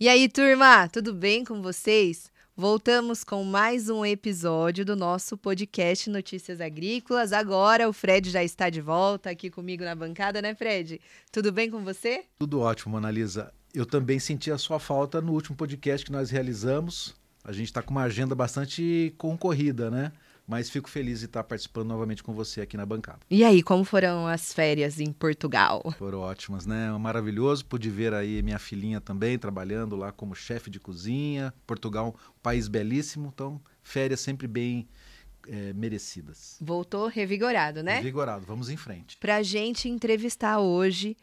E aí, turma, tudo bem com vocês? Voltamos com mais um episódio do nosso podcast Notícias Agrícolas. Agora o Fred já está de volta aqui comigo na bancada, né, Fred? Tudo bem com você? Tudo ótimo, Monalisa. Eu também senti a sua falta no último podcast que nós realizamos. A gente está com uma agenda bastante concorrida, né? Mas fico feliz de estar participando novamente com você aqui na bancada. E aí, como foram as férias em Portugal? Foram ótimas, né? Maravilhoso. Pude ver aí minha filhinha também trabalhando lá como chefe de cozinha. Portugal, um país belíssimo. Então, férias sempre bem é, merecidas. Voltou revigorado, né? Revigorado. Vamos em frente. Pra gente entrevistar hoje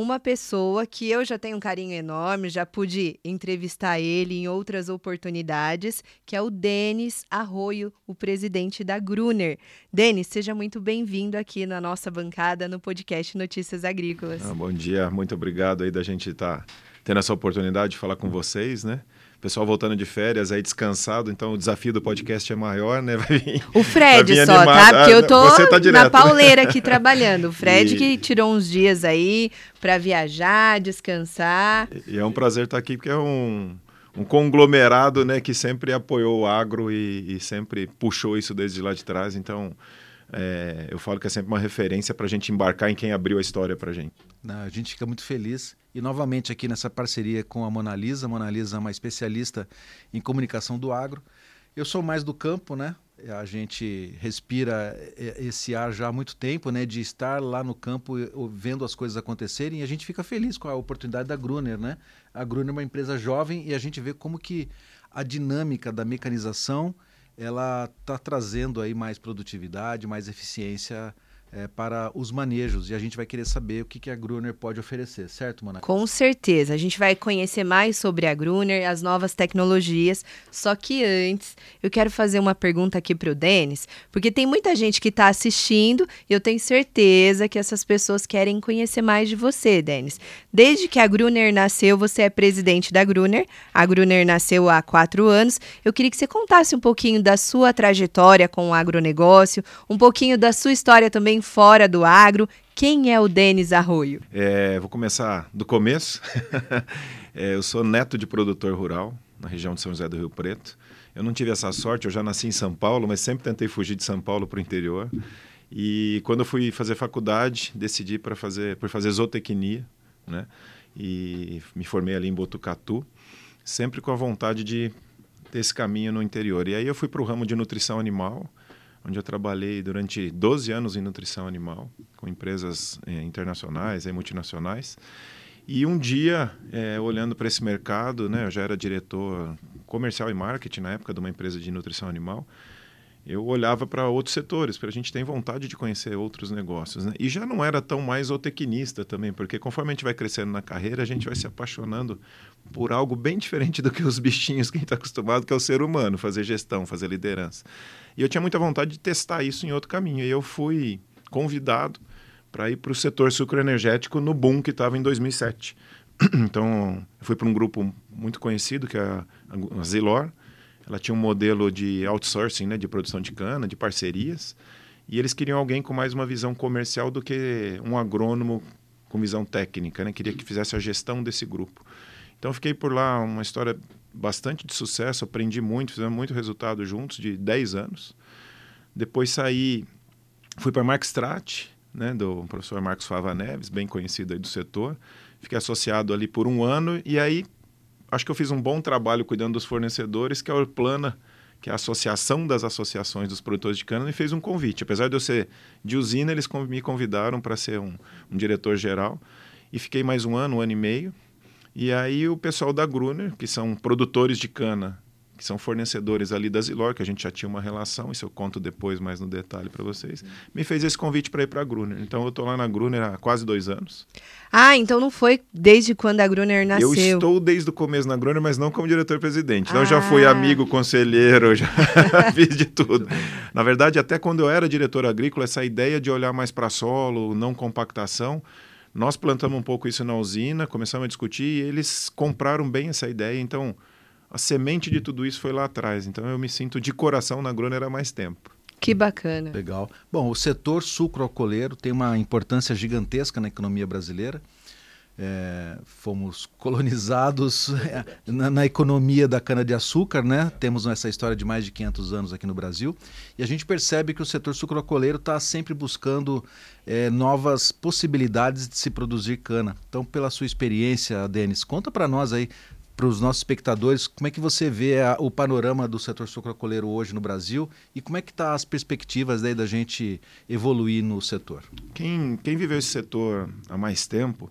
uma pessoa que eu já tenho um carinho enorme, já pude entrevistar ele em outras oportunidades, que é o Denis Arroio, o presidente da Gruner. Denis, seja muito bem-vindo aqui na nossa bancada no podcast Notícias Agrícolas. Ah, bom dia, muito obrigado aí da gente estar tá tendo essa oportunidade de falar com vocês, né? Pessoal voltando de férias aí descansado, então o desafio do podcast é maior, né? Vai vir, o Fred só, tá? animado. tá? Porque eu tô tá na pauleira aqui trabalhando. O Fred e... que tirou uns dias aí para viajar, descansar. E é um prazer estar aqui porque é um um conglomerado, né, que sempre apoiou o agro e, e sempre puxou isso desde lá de trás. Então, é, eu falo que é sempre uma referência para a gente embarcar em quem abriu a história para a gente. Não, a gente fica muito feliz e novamente aqui nessa parceria com a Mona Lisa. A Mona Lisa é uma especialista em comunicação do agro. Eu sou mais do campo, né? A gente respira esse ar já há muito tempo, né? De estar lá no campo vendo as coisas acontecerem e a gente fica feliz com a oportunidade da Gruner, né? A Gruner é uma empresa jovem e a gente vê como que a dinâmica da mecanização ela está trazendo aí mais produtividade, mais eficiência é, para os manejos e a gente vai querer saber o que, que a Gruner pode oferecer, certo, Mona? Com certeza. A gente vai conhecer mais sobre a Gruner, as novas tecnologias. Só que antes, eu quero fazer uma pergunta aqui para o Denis, porque tem muita gente que está assistindo e eu tenho certeza que essas pessoas querem conhecer mais de você, Denis. Desde que a Gruner nasceu, você é presidente da Gruner. A Gruner nasceu há quatro anos. Eu queria que você contasse um pouquinho da sua trajetória com o agronegócio, um pouquinho da sua história também fora do agro. Quem é o Denis Arroio? É, vou começar do começo. é, eu sou neto de produtor rural na região de São José do Rio Preto. Eu não tive essa sorte, eu já nasci em São Paulo, mas sempre tentei fugir de São Paulo para o interior. E quando eu fui fazer faculdade, decidi para fazer por fazer zootecnia, né? E me formei ali em Botucatu, sempre com a vontade de ter esse caminho no interior. E aí eu fui para o ramo de nutrição animal onde eu trabalhei durante 12 anos em nutrição animal, com empresas é, internacionais e multinacionais. E um dia, é, olhando para esse mercado, né, eu já era diretor comercial e marketing na época de uma empresa de nutrição animal, eu olhava para outros setores, porque a gente tem vontade de conhecer outros negócios. Né? E já não era tão mais zootecnista também, porque conforme a gente vai crescendo na carreira, a gente vai se apaixonando por algo bem diferente do que os bichinhos que a gente está acostumado, que é o ser humano, fazer gestão, fazer liderança. E eu tinha muita vontade de testar isso em outro caminho. E eu fui convidado para ir para o setor sucroenergético no boom que estava em 2007. Então, fui para um grupo muito conhecido, que é a Zilor, ela tinha um modelo de outsourcing, né, de produção de cana, de parcerias, e eles queriam alguém com mais uma visão comercial do que um agrônomo com visão técnica, né? Queria que fizesse a gestão desse grupo. Então fiquei por lá uma história bastante de sucesso, aprendi muito, fizemos muito resultado juntos, de 10 anos. Depois saí, fui para a Markstrat, né, do professor Marcos Fava Neves, bem conhecido aí do setor. Fiquei associado ali por um ano e aí acho que eu fiz um bom trabalho cuidando dos fornecedores, que a Orplana, que é a associação das associações dos produtores de cana, me fez um convite. Apesar de eu ser de usina, eles me convidaram para ser um, um diretor geral. E fiquei mais um ano, um ano e meio. E aí o pessoal da Gruner, que são produtores de cana que são fornecedores ali da Zilor, que a gente já tinha uma relação, isso eu conto depois mais no detalhe para vocês, me fez esse convite para ir para a Gruner. Então eu estou lá na Gruner há quase dois anos. Ah, então não foi desde quando a Gruner nasceu? Eu estou desde o começo na Gruner, mas não como diretor-presidente. Então ah. já fui amigo, conselheiro, já fiz de tudo. Na verdade, até quando eu era diretor agrícola, essa ideia de olhar mais para solo, não compactação, nós plantamos um pouco isso na usina, começamos a discutir e eles compraram bem essa ideia. Então, a semente de tudo isso foi lá atrás. Então eu me sinto de coração na Groner há mais tempo. Que bacana. Legal. Bom, o setor sucroalcooleiro tem uma importância gigantesca na economia brasileira. é, fomos colonizados na, na, economia da cana-de-açúcar, né? Temos essa história de mais de 500 anos aqui no Brasil. E a gente percebe que o setor sucroalcooleiro está sempre buscando é, novas possibilidades de se produzir cana. Então, pela sua experiência, Denis, conta para nós aí, para os nossos espectadores, como é que você vê a, o panorama do setor sucroalcooleiro hoje no Brasil e como é que estão tá as perspectivas daí da gente evoluir no setor? Quem, quem viveu esse setor há mais tempo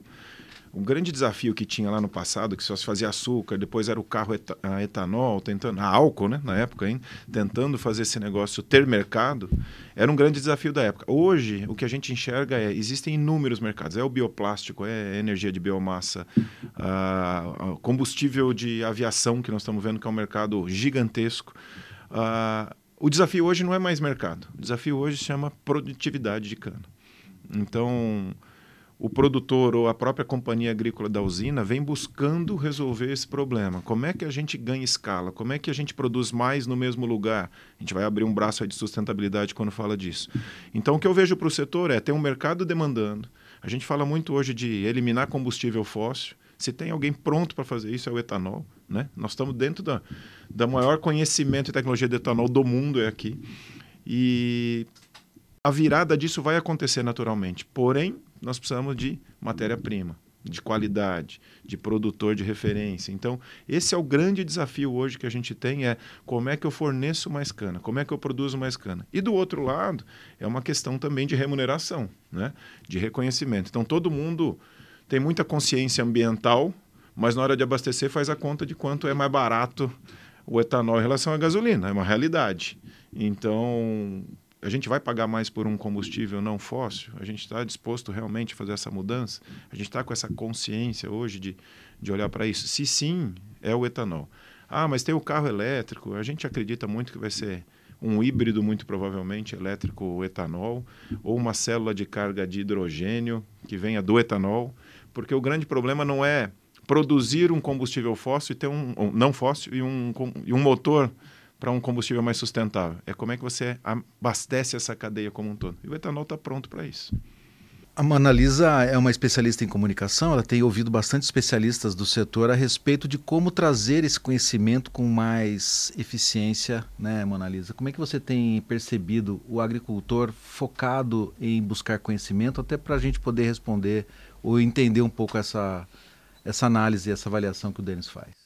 o grande desafio que tinha lá no passado, que só se fazia açúcar, depois era o carro a etanol, tentando, a álcool, né, na época, hein, tentando fazer esse negócio ter mercado, era um grande desafio da época. Hoje, o que a gente enxerga é, existem inúmeros mercados, é o bioplástico, é energia de biomassa, combustível de aviação, que nós estamos vendo que é um mercado gigantesco. O desafio hoje não é mais mercado, o desafio hoje se chama produtividade de cana. Então, o produtor ou a própria companhia agrícola da usina vem buscando resolver esse problema. Como é que a gente ganha escala? Como é que a gente produz mais no mesmo lugar? A gente vai abrir um braço de sustentabilidade quando fala disso. Então, o que eu vejo para o setor é ter um mercado demandando. A gente fala muito hoje de eliminar combustível fóssil. Se tem alguém pronto para fazer isso, é o etanol. Né? Nós estamos dentro da, da maior conhecimento e tecnologia de etanol do mundo, é aqui. E a virada disso vai acontecer naturalmente. Porém, nós precisamos de matéria-prima, de qualidade, de produtor de referência. Então, esse é o grande desafio hoje que a gente tem é como é que eu forneço mais cana, como é que eu produzo mais cana. E do outro lado, é uma questão também de remuneração, né? de reconhecimento. Então, todo mundo tem muita consciência ambiental, mas na hora de abastecer faz a conta de quanto é mais barato o etanol em relação à gasolina, é uma realidade. Então, a gente vai pagar mais por um combustível não fóssil? A gente está disposto realmente a fazer essa mudança? A gente está com essa consciência hoje de, de olhar para isso? Se sim, é o etanol. Ah, mas tem o carro elétrico. A gente acredita muito que vai ser um híbrido, muito provavelmente, elétrico ou etanol, ou uma célula de carga de hidrogênio que venha do etanol, porque o grande problema não é produzir um combustível fóssil e ter um, um não fóssil e um, e um motor para um combustível mais sustentável. É como é que você abastece essa cadeia como um todo. E o etanol está pronto para isso. A Manalisa é uma especialista em comunicação, ela tem ouvido bastante especialistas do setor a respeito de como trazer esse conhecimento com mais eficiência, né, Manalisa? Como é que você tem percebido o agricultor focado em buscar conhecimento, até para a gente poder responder ou entender um pouco essa, essa análise, essa avaliação que o Denis faz?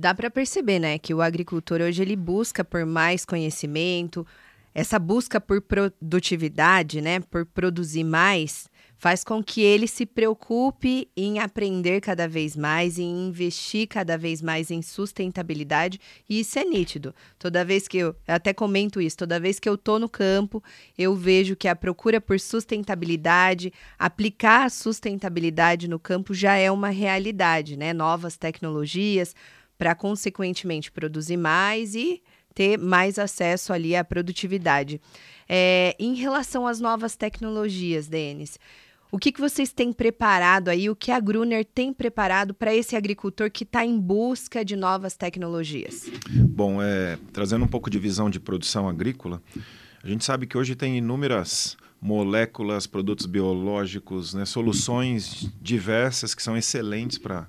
Dá para perceber, né, que o agricultor hoje ele busca por mais conhecimento, essa busca por produtividade, né, por produzir mais, faz com que ele se preocupe em aprender cada vez mais, em investir cada vez mais em sustentabilidade, e isso é nítido. Toda vez que eu, eu até comento isso, toda vez que eu tô no campo, eu vejo que a procura por sustentabilidade, aplicar a sustentabilidade no campo já é uma realidade, né? Novas tecnologias, para consequentemente produzir mais e ter mais acesso ali à produtividade. É, em relação às novas tecnologias, Denis, o que, que vocês têm preparado aí, o que a Gruner tem preparado para esse agricultor que está em busca de novas tecnologias? Bom, é, trazendo um pouco de visão de produção agrícola, a gente sabe que hoje tem inúmeras moléculas, produtos biológicos, né, soluções diversas que são excelentes para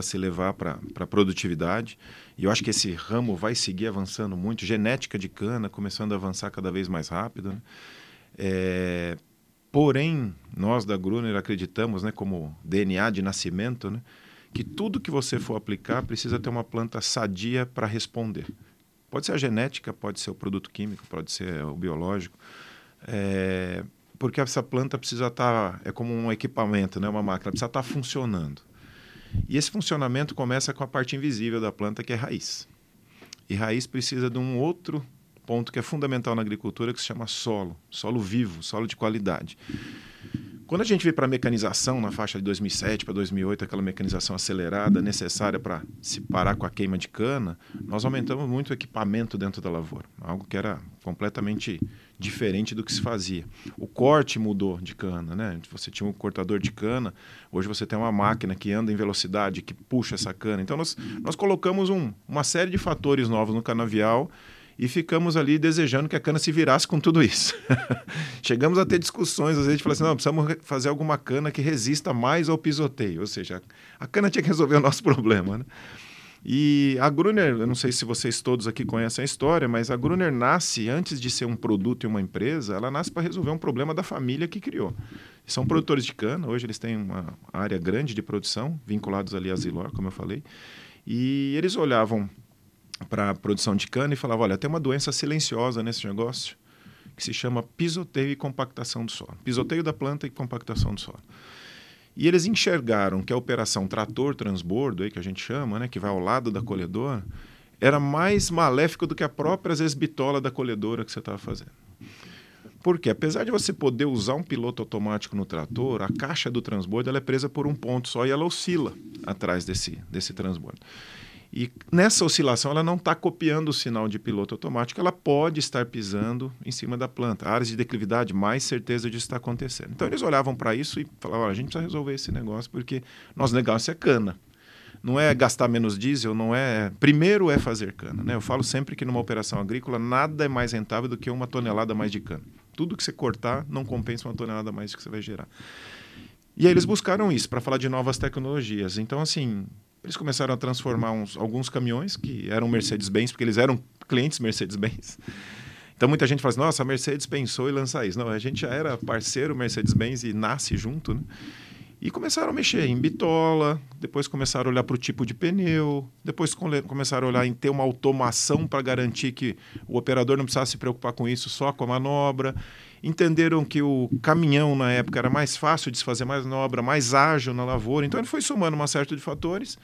se levar para a produtividade. E eu acho que esse ramo vai seguir avançando muito. Genética de cana começando a avançar cada vez mais rápido. Né? É, porém, nós da Gruner acreditamos, né, como DNA de nascimento, né, que tudo que você for aplicar precisa ter uma planta sadia para responder. Pode ser a genética, pode ser o produto químico, pode ser o biológico. É, porque essa planta precisa estar, tá, é como um equipamento, né, uma máquina, precisa estar tá funcionando. E esse funcionamento começa com a parte invisível da planta, que é raiz. E raiz precisa de um outro ponto que é fundamental na agricultura, que se chama solo, solo vivo, solo de qualidade. Quando a gente veio para a mecanização na faixa de 2007 para 2008, aquela mecanização acelerada necessária para se parar com a queima de cana, nós aumentamos muito o equipamento dentro da lavoura, algo que era completamente diferente do que se fazia. O corte mudou de cana, né? Você tinha um cortador de cana, hoje você tem uma máquina que anda em velocidade, que puxa essa cana. Então nós, nós colocamos um, uma série de fatores novos no canavial e ficamos ali desejando que a cana se virasse com tudo isso. Chegamos a ter discussões, às vezes, de falar assim, não, precisamos fazer alguma cana que resista mais ao pisoteio, ou seja, a cana tinha que resolver o nosso problema. Né? E a Gruner, eu não sei se vocês todos aqui conhecem a história, mas a Gruner nasce, antes de ser um produto e uma empresa, ela nasce para resolver um problema da família que criou. São produtores de cana, hoje eles têm uma área grande de produção, vinculados ali a Zilor, como eu falei, e eles olhavam para produção de cana e falavam, olha, tem uma doença silenciosa nesse negócio, que se chama pisoteio e compactação do solo. Pisoteio da planta e compactação do solo. E eles enxergaram que a operação trator-transbordo, que a gente chama, né, que vai ao lado da colhedora, era mais maléfico do que a própria, às vezes, bitola da colhedora que você estava fazendo. Porque, apesar de você poder usar um piloto automático no trator, a caixa do transbordo ela é presa por um ponto só e ela oscila atrás desse, desse transbordo. E nessa oscilação, ela não está copiando o sinal de piloto automático, ela pode estar pisando em cima da planta. Áreas de declividade, mais certeza disso está acontecendo. Então, eles olhavam para isso e falavam: a gente precisa resolver esse negócio porque nosso negócio é cana. Não é gastar menos diesel, não é. Primeiro é fazer cana. Né? Eu falo sempre que numa operação agrícola nada é mais rentável do que uma tonelada mais de cana. Tudo que você cortar não compensa uma tonelada mais que você vai gerar. E aí eles buscaram isso para falar de novas tecnologias. Então, assim, eles começaram a transformar uns, alguns caminhões que eram Mercedes-Benz, porque eles eram clientes Mercedes-Benz. Então muita gente fala assim, nossa, a Mercedes pensou em lançar isso. Não, a gente já era parceiro Mercedes-Benz e nasce junto, né? E começaram a mexer em bitola, depois começaram a olhar para o tipo de pneu, depois começaram a olhar em ter uma automação para garantir que o operador não precisasse se preocupar com isso, só com a manobra. Entenderam que o caminhão na época era mais fácil de se fazer mais manobra, mais ágil na lavoura. Então ele foi somando uma série de fatores.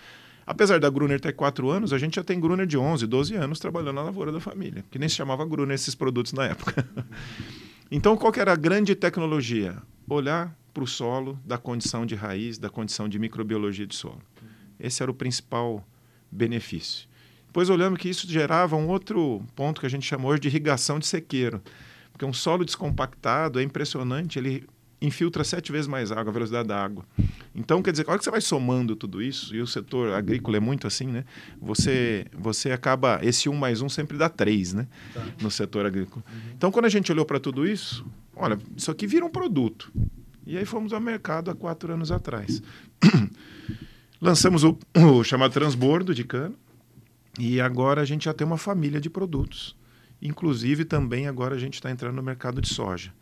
Apesar da Gruner ter quatro anos, a gente já tem Gruner de 11, 12 anos trabalhando na lavoura da família, que nem se chamava Gruner esses produtos na época. então qual que era a grande tecnologia? Olhar para o solo, da condição de raiz, da condição de microbiologia de solo. Esse era o principal benefício. Depois olhamos que isso gerava um outro ponto que a gente chamou hoje de irrigação de sequeiro, porque um solo descompactado é impressionante, ele infiltra sete vezes mais água, a velocidade da água. Então, quer dizer, a hora que você vai somando tudo isso, e o setor agrícola é muito assim, né? Você, você acaba, esse um mais um sempre dá três, né? Tá. No setor agrícola. Uhum. Então, quando a gente olhou para tudo isso, olha, isso aqui vira um produto. E aí fomos ao mercado há quatro anos atrás. Lançamos o, o, chamado transbordo de cana e agora a gente já tem uma família de produtos. Inclusive também agora a gente está entrando no mercado de soja.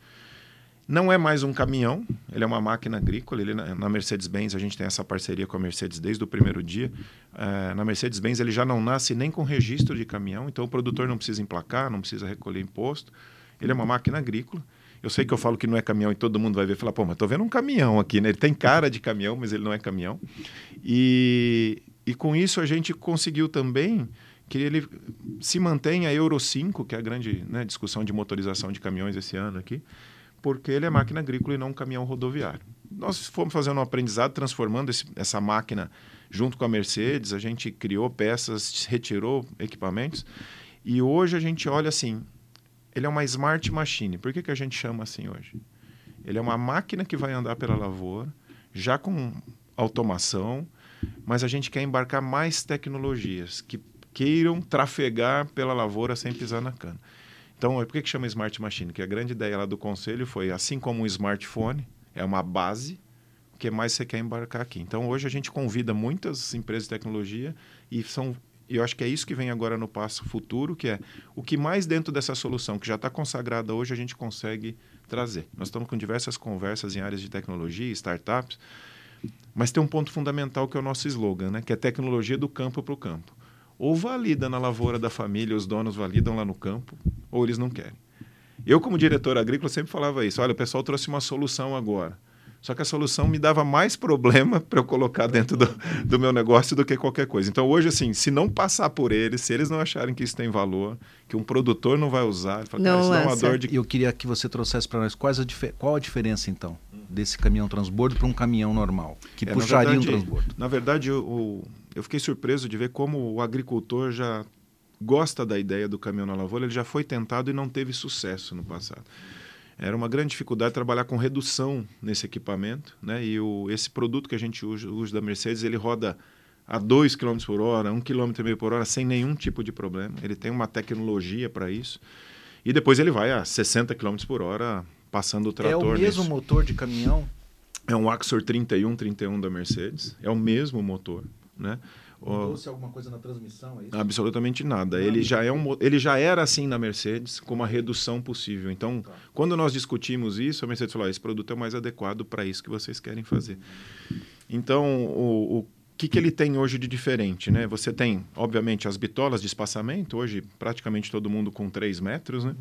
Não é mais um caminhão, ele é uma máquina agrícola. Ele, na Mercedes-Benz, a gente tem essa parceria com a Mercedes desde o primeiro dia. É, na Mercedes-Benz, ele já não nasce nem com registro de caminhão, então o produtor não precisa emplacar, não precisa recolher imposto. Ele é uma máquina agrícola. Eu sei que eu falo que não é caminhão e todo mundo vai ver e falar, pô, mas tô vendo um caminhão aqui, né? Ele tem cara de caminhão, mas ele não é caminhão. E, e com isso a gente conseguiu também que ele se mantenha Euro 5, que é a grande né, discussão de motorização de caminhões esse ano aqui, porque ele é máquina agrícola e não um caminhão rodoviário. Nós fomos fazendo um aprendizado, transformando esse, essa máquina junto com a Mercedes, a gente criou peças, retirou equipamentos, e hoje a gente olha assim, ele é uma smart machine. Por que, que a gente chama assim hoje? Ele é uma máquina que vai andar pela lavoura, já com automação, mas a gente quer embarcar mais tecnologias que queiram trafegar pela lavoura sem pisar na cana. Então, por que, que chama Smart Machine? Que a grande ideia lá do conselho foi, assim como um smartphone é uma base, o que mais você quer embarcar aqui? Então, hoje a gente convida muitas empresas de tecnologia e são eu acho que é isso que vem agora no passo futuro, que é o que mais dentro dessa solução, que já está consagrada hoje, a gente consegue trazer. Nós estamos com diversas conversas em áreas de tecnologia, startups, mas tem um ponto fundamental que é o nosso slogan, né? que é tecnologia do campo para o campo. Ou valida na lavoura da família, os donos validam lá no campo, ou eles não querem. Eu, como diretor agrícola, sempre falava isso. Olha, o pessoal trouxe uma solução agora. Só que a solução me dava mais problema para eu colocar dentro do, do, meu negócio do que qualquer coisa. Então, hoje, assim, se não passar por eles, se eles não acharem que isso tem valor, que um produtor não vai usar, fala, não isso dá uma dor de... Eu queria que você trouxesse para nós quais a qual a diferença, então, desse caminhão transbordo para um caminhão normal, que é, puxaria verdade, um transbordo. Na verdade, eu, eu fiquei surpreso de ver como o agricultor já gosta da ideia do caminhão na lavoura, ele já foi tentado e não teve sucesso no passado. Era uma grande dificuldade trabalhar com redução nesse equipamento, né? E o, esse produto que a gente usa, usa da Mercedes, ele roda a 2 km por hora, 1 km e meio por hora, sem nenhum tipo de problema. Ele tem uma tecnologia para isso. E depois ele vai a 60 km por hora passando o trator. É o mesmo nisso. motor de caminhão? É um Axor 3131 da Mercedes. É o mesmo motor, né? Mudou-se alguma coisa na transmissão? É? Absolutamente nada. Ele já, é um, ele já era assim na Mercedes, com uma redução possível. Então, Tá. quando nós discutimos isso, a Mercedes falou: "Ah, esse produto é o mais adequado para isso que vocês querem fazer. Então, o, o que, que ele tem hoje de diferente? Né? Você tem, obviamente, as bitolas de espaçamento, hoje praticamente todo mundo com 3 metros, né?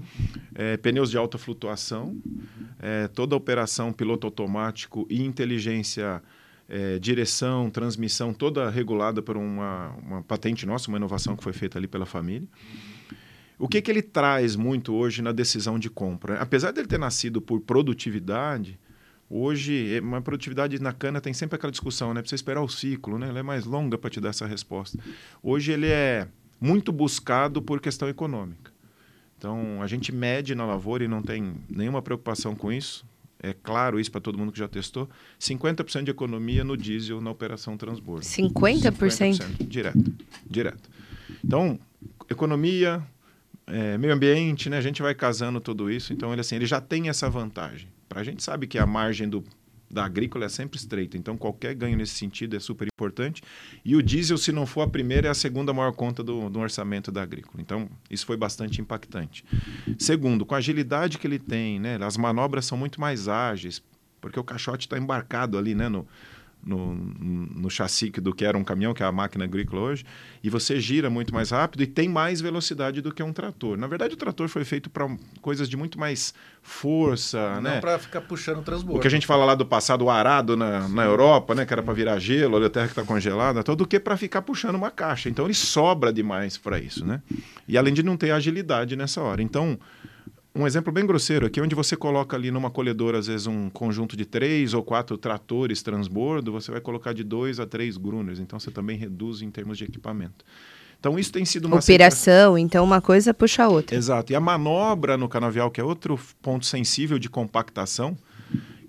É, pneus de alta flutuação, é, toda a operação piloto automático e inteligência é, direção, transmissão, toda regulada por uma, uma patente nossa, uma inovação que foi feita ali pela família. O que, que ele traz muito hoje na decisão de compra? Apesar dele ter nascido por produtividade, hoje, é, uma produtividade na cana tem sempre aquela discussão, né? Precisa esperar o ciclo, né? Ela é mais longa para te dar essa resposta. Hoje ele é muito buscado por questão econômica. Então, a gente mede na lavoura e não tem nenhuma preocupação com isso. É claro isso para todo mundo que já testou. 50% de economia no diesel na operação transbordo. 50%? 50% direto, direto. Então, economia, é, meio ambiente, né? A gente vai casando tudo isso. Então, ele assim, ele já tem essa vantagem. Para a gente sabe que a margem do, da agrícola é sempre estreita. Então, qualquer ganho nesse sentido é super importante. E o diesel, se não for a primeira, é a segunda maior conta do, do orçamento da agrícola. Então, isso foi bastante impactante. Segundo, com a agilidade que ele tem, né? As manobras são muito mais ágeis, porque o caixote está embarcado ali, né? No, no, no chassi do que era um caminhão, que é a máquina agrícola hoje, e você gira muito mais rápido e tem mais velocidade do que um trator. Na verdade, o trator foi feito para coisas de muito mais força, Não né? para ficar puxando o transbordo. O que a gente fala lá do passado, o arado na, na Europa, né, que era para virar gelo, olha a terra que está congelada, todo do que para ficar puxando uma caixa. Então ele sobra demais para isso, né? E além de não ter agilidade nessa hora. Então, um exemplo bem grosseiro aqui, onde você coloca ali numa colhedora, às vezes, um conjunto de três ou quatro tratores transbordo, você vai colocar de dois a três gruners. Então você também reduz em termos de equipamento. Então isso tem sido uma Operação, então uma coisa puxa a outra. Exato. E a manobra no canavial, que é outro ponto sensível de compactação,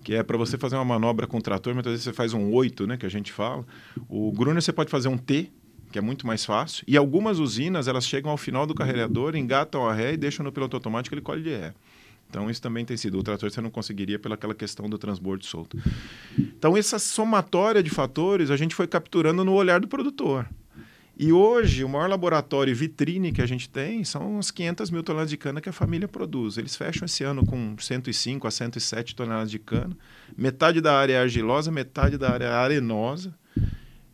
que é para você fazer uma manobra com o trator, muitas vezes você faz um 8, né, que a gente fala. O Gruner você pode fazer um T, que é muito mais fácil. E algumas usinas, elas chegam ao final do carregador, engatam a ré e deixam no piloto automático, ele colhe de ré. Então isso também tem sido. O trator você não conseguiria pelaquela questão do transbordo solto. Então essa somatória de fatores a gente foi capturando no olhar do produtor. E hoje, o maior laboratório vitrine que a gente tem são as 500 mil toneladas de cana que a família produz. Eles fecham esse ano com 105 a 107 toneladas de cana. Metade da área é argilosa, metade da área é arenosa.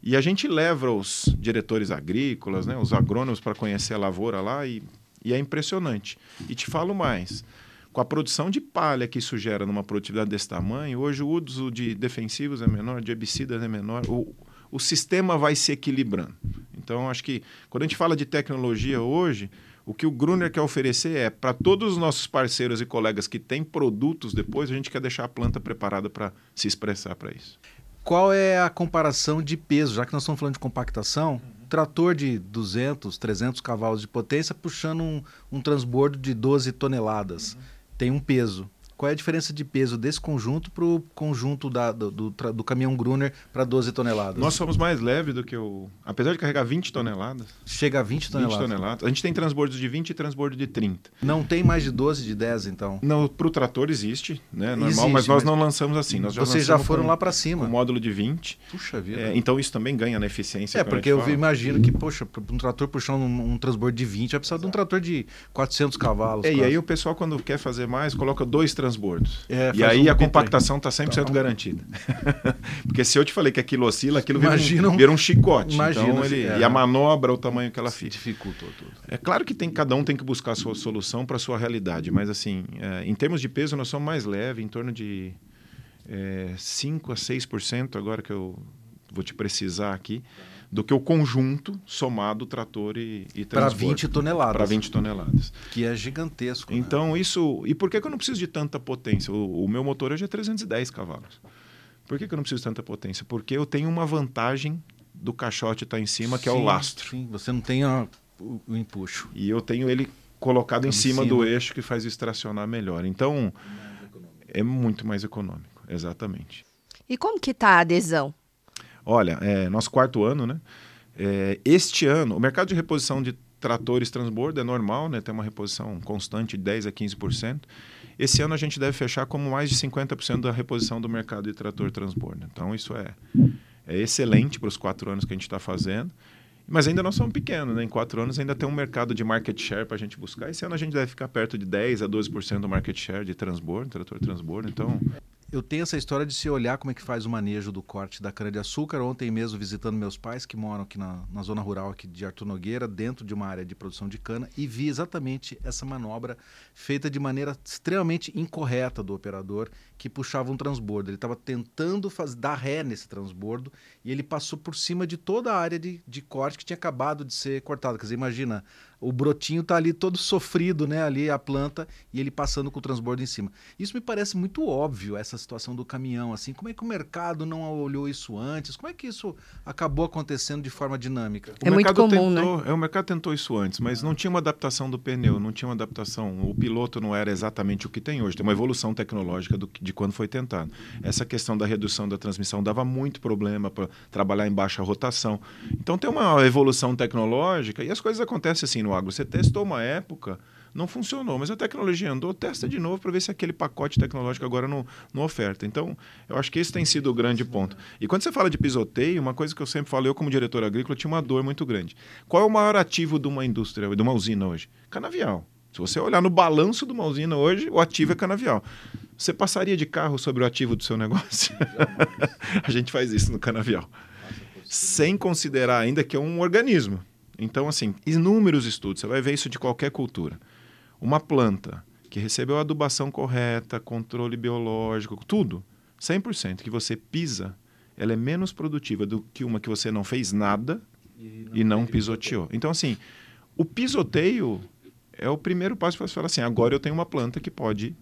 E a gente leva os diretores agrícolas, né, os agrônomos para conhecer a lavoura lá e, e é impressionante. E te falo mais, com a produção de palha que isso gera numa produtividade desse tamanho, hoje o uso de defensivos é menor, de herbicidas é menor, o, o sistema vai se equilibrando. Então, acho que quando a gente fala de tecnologia hoje, o que o Gruner quer oferecer é para todos os nossos parceiros e colegas que têm produtos depois, a gente quer deixar a planta preparada para se expressar para isso. Qual é a comparação de peso? Já que nós estamos falando de compactação, trator de 200, 300 cavalos de potência puxando um, um transbordo de 12 toneladas. Tem um peso. Qual é a diferença de peso desse conjunto para o conjunto da, do, do, do caminhão Gruner para 12 toneladas? Nós somos mais leves do que o. Apesar de carregar 20 toneladas, Chega a 20 20 toneladas. toneladas, a gente tem transbordos de 20 e transbordo de 30. Não tem mais de 12, de 10, então. Para o trator existe, né? Normal, Existe, mas nós mas- não lançamos assim. Nós Vocês já foram lá para cima. módulo de 20. Puxa vida. É, então isso também ganha na eficiência. É, porque eu fala. imagino que, poxa, um trator puxando um, um transbordo de 20, vai precisar de um trator de 400 cavalos. É, e quase. aí o pessoal, quando quer fazer mais, coloca dois transbordos. É, e aí um a compactação está 100% Então- garantida. Porque se eu te falei que aquilo oscila, aquilo vira Imagina um, um- vira um chicote. Imagina então, ele, é. E a manobra, o tamanho que ela fica. Dificultou tudo. É claro que tem, cada um tem que buscar a sua solução para a sua realidade, mas assim, é, em termos de peso, nós somos mais leves, em torno de é, 5 a 6%, agora que eu vou te precisar aqui, do que o conjunto somado trator e, e Para transbordo. 20 toneladas. Para 20 toneladas. Que é gigantesco. né? Então, isso. E por que, que eu não preciso de tanta potência? O, o meu motor hoje é 310 cavalos. Por que, que eu não preciso de tanta potência? Porque eu tenho uma vantagem do caixote estar em cima, que é o Sim, lastro. Sim, você não tem a- o, o empuxo. E eu tenho ele colocado em Em cima, cima. do eixo que faz isso tracionar melhor. Então, é muito mais econômico, exatamente. E como que tá a adesão? Olha, é nosso quarto ano, né? É, este ano, o mercado de reposição de tratores transbordo é normal, né? tem uma reposição constante de 10% a 15%. Esse ano a gente deve fechar como mais de 50% da reposição do mercado de trator transbordo. Então isso é, é excelente para os quatro anos que a gente está fazendo. Mas ainda nós somos pequenos, né? Em quatro anos ainda tem um mercado de market share para a gente buscar. Esse ano a gente deve ficar perto de 10 a 12% do market share de transbordo, trator transbordo. Então, eu tenho essa história de se olhar como é que faz o manejo do corte da cana-de-açúcar. Ontem mesmo visitando meus pais, que moram aqui na, na, zona rural aqui de Artur Nogueira, dentro de uma área de produção de cana, e vi exatamente essa manobra feita de maneira extremamente incorreta do operador, que puxava um transbordo. Ele estava tentando faz, dar ré nesse transbordo e ele passou por cima de toda a área de, de corte que tinha acabado de ser cortada. Quer dizer, imagina, o brotinho está ali todo sofrido, né? Ali a planta e ele passando com o transbordo em cima. Isso me parece muito óbvio, essa situação do caminhão. Assim, como é que o mercado não olhou isso antes? Como é que isso acabou acontecendo de forma dinâmica? É muito comum, né? tentou, né? É, o mercado tentou isso antes, mas não tinha uma adaptação do pneu, não tinha uma adaptação. O piloto não era exatamente o que tem hoje. Tem uma evolução tecnológica do, de quando foi tentado. Essa questão da redução da transmissão dava muito problema para trabalhar em baixa rotação. Então tem uma evolução tecnológica e as coisas acontecem assim no agro. Você testou uma época, não funcionou, mas a tecnologia andou, testa de novo para ver se aquele pacote tecnológico agora não, não oferta. Então, eu acho que esse tem sido o grande ponto. E quando você fala de pisoteio, uma coisa que eu sempre falo, eu como diretor agrícola tinha uma dor muito grande. Qual é o maior ativo de uma indústria, de uma usina hoje? Canavial. Se você olhar no balanço de uma usina hoje, o ativo é canavial. Você passaria de carro sobre o ativo do seu negócio? a gente faz isso no canavial. Sem considerar ainda que é um organismo. Então, assim, inúmeros estudos, você vai ver isso de qualquer cultura. Uma planta que recebeu a adubação correta, controle biológico, tudo, 100% que você pisa, ela é menos produtiva do que uma que você não fez nada e não, e não pisoteou. Então, assim, o pisoteio é o primeiro passo para você falar assim: agora eu tenho uma planta que pode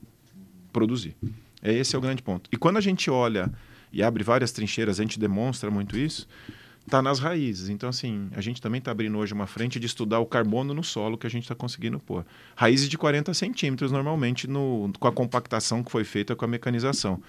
produzir. Esse é o grande ponto. E quando a gente olha e abre várias trincheiras, a gente demonstra muito isso está nas raízes. Então, assim, a gente também está abrindo hoje uma frente de estudar o carbono no solo que a gente está conseguindo pôr. Raízes de 40 centímetros, normalmente, no, com a compactação que foi feita com a mecanização.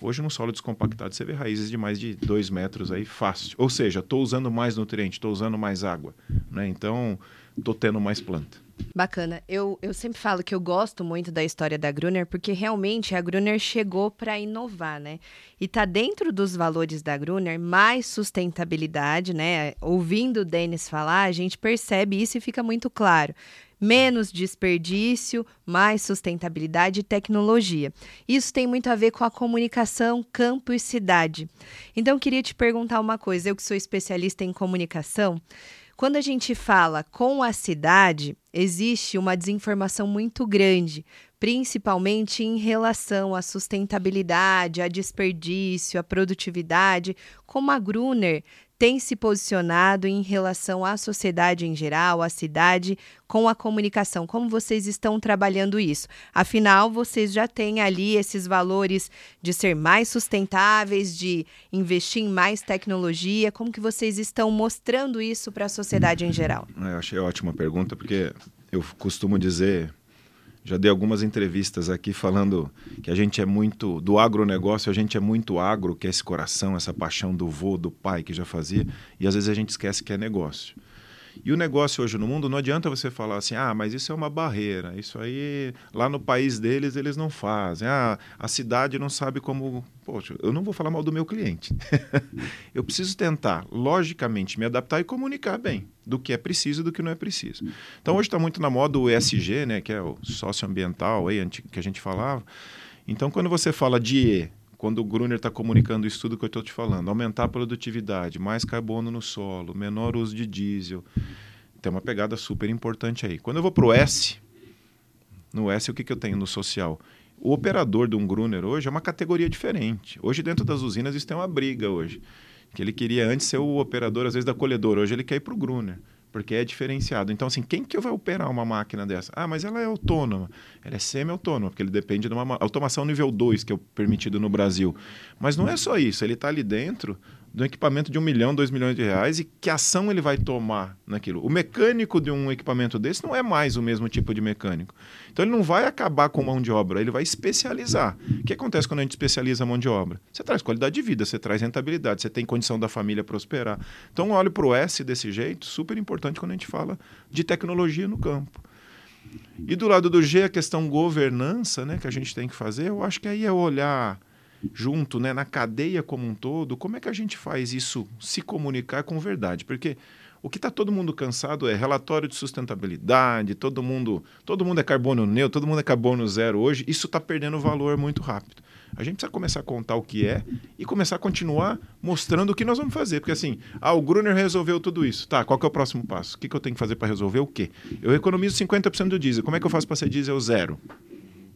Hoje, no solo descompactado, você vê raízes de mais de 2 metros aí, fácil. Ou seja, estou usando mais nutriente, estou usando mais água. Né? Então, estou tendo mais planta. Bacana. Eu, eu sempre falo que eu gosto muito da história da Gruner, porque realmente a Gruner chegou para inovar, né? E tá dentro dos valores da Gruner mais sustentabilidade, né? Ouvindo o Denis falar, a gente percebe isso e fica muito claro. Menos desperdício, mais sustentabilidade e tecnologia. Isso tem muito a ver com a comunicação campo e cidade. Então, queria te perguntar uma coisa. Eu que sou especialista em comunicação, quando a gente fala com a cidade, existe uma desinformação muito grande, principalmente em relação à sustentabilidade, a desperdício, à produtividade, como a Gruner tem se posicionado em relação à sociedade em geral, à cidade, com a comunicação? Como vocês estão trabalhando isso? Afinal, vocês já têm ali esses valores de ser mais sustentáveis, de investir em mais tecnologia. Como que vocês estão mostrando isso para a sociedade em geral? Eu achei ótima pergunta, porque eu costumo dizer já dei algumas entrevistas aqui falando que a gente é muito do agronegócio, a gente é muito agro, que é esse coração, essa paixão do vô, do pai que já fazia, e às vezes a gente esquece que é negócio. E o negócio hoje no mundo, não adianta você falar assim, ah, mas isso é uma barreira, isso aí lá no país deles eles não fazem, ah, a cidade não sabe como. Poxa, eu não vou falar mal do meu cliente. eu preciso tentar, logicamente, me adaptar e comunicar bem do que é preciso e do que não é preciso. Então hoje está muito na moda o ESG, né, que é o socioambiental aí, que a gente falava. Então quando você fala de E, quando o Gruner está comunicando isso tudo que eu estou te falando, aumentar a produtividade, mais carbono no solo, menor uso de diesel, tem uma pegada super importante aí. Quando eu vou para o S, no S o que, que eu tenho no social? O operador de um Gruner hoje é uma categoria diferente. Hoje dentro das usinas isso tem uma briga hoje. Que ele queria antes ser o operador, às vezes, da colhedora. Hoje ele quer ir para o Gruner porque é diferenciado. Então, assim, quem que vai operar uma máquina dessa? Ah, mas ela é autônoma. Ela é semi-autônoma, porque ele depende de uma automação nível 2, que é permitido no Brasil. Mas não é só isso, ele está ali dentro de um equipamento de um milhão, dois milhões de reais e que ação ele vai tomar naquilo. O mecânico de um equipamento desse não é mais o mesmo tipo de mecânico. Então ele não vai acabar com mão de obra, ele vai especializar. O que acontece quando a gente especializa a mão de obra? Você traz qualidade de vida, você traz rentabilidade, você tem condição da família prosperar. Então olho para o S desse jeito, super importante quando a gente fala de tecnologia no campo. E do lado do G, a questão governança, né, que a gente tem que fazer, eu acho que aí é olhar junto, né, na cadeia como um todo, como é que a gente faz isso se comunicar com verdade? Porque o que está todo mundo cansado é relatório de sustentabilidade, todo mundo, todo mundo é carbono neutro, todo mundo é carbono zero hoje. Isso está perdendo valor muito rápido. A gente precisa começar a contar o que é e começar a continuar mostrando o que nós vamos fazer. Porque assim, ah, o Gruner resolveu tudo isso. Tá, qual que é o próximo passo? O que, que eu tenho que fazer para resolver o quê? Eu economizo 50% do diesel. Como é que eu faço para ser diesel zero?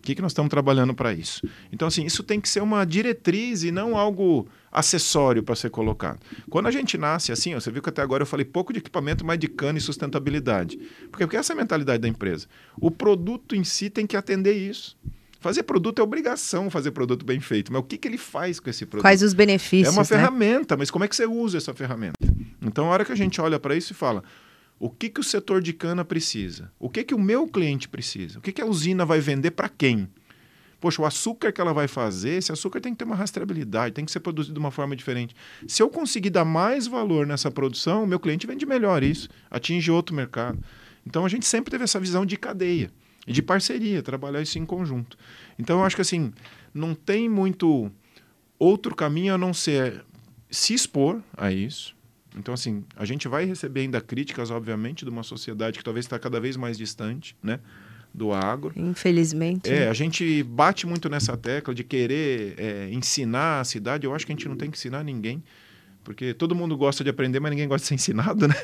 O que, que nós estamos trabalhando para isso? Então, assim, isso tem que ser uma diretriz e não algo acessório para ser colocado. Quando a gente nasce assim, ó, você viu que até agora eu falei pouco de equipamento, mas de cana e sustentabilidade. Porque, porque essa é a mentalidade da empresa. O produto em si tem que atender isso. Fazer produto é obrigação, fazer produto bem feito. Mas o que, que ele faz com esse produto? Quais os benefícios? É uma né? ferramenta, mas como é que você usa essa ferramenta? Então, a hora que a gente olha para isso e fala, o que, que o setor de cana precisa? O que, que o meu cliente precisa? O que, que a usina vai vender para quem? Poxa, o açúcar que ela vai fazer, esse açúcar tem que ter uma rastreabilidade, tem que ser produzido de uma forma diferente. Se eu conseguir dar mais valor nessa produção, o meu cliente vende melhor isso, atinge outro mercado. Então a gente sempre teve essa visão de cadeia e de parceria, trabalhar isso em conjunto. Então eu acho que assim, não tem muito outro caminho a não ser se expor a isso, então, assim, a gente vai receber ainda críticas, obviamente, de uma sociedade que talvez está cada vez mais distante, né? Do agro. Infelizmente. É, a gente bate muito nessa tecla de querer é, ensinar a cidade. Eu acho que a gente não tem que ensinar ninguém, porque todo mundo gosta de aprender, mas ninguém gosta de ser ensinado, né?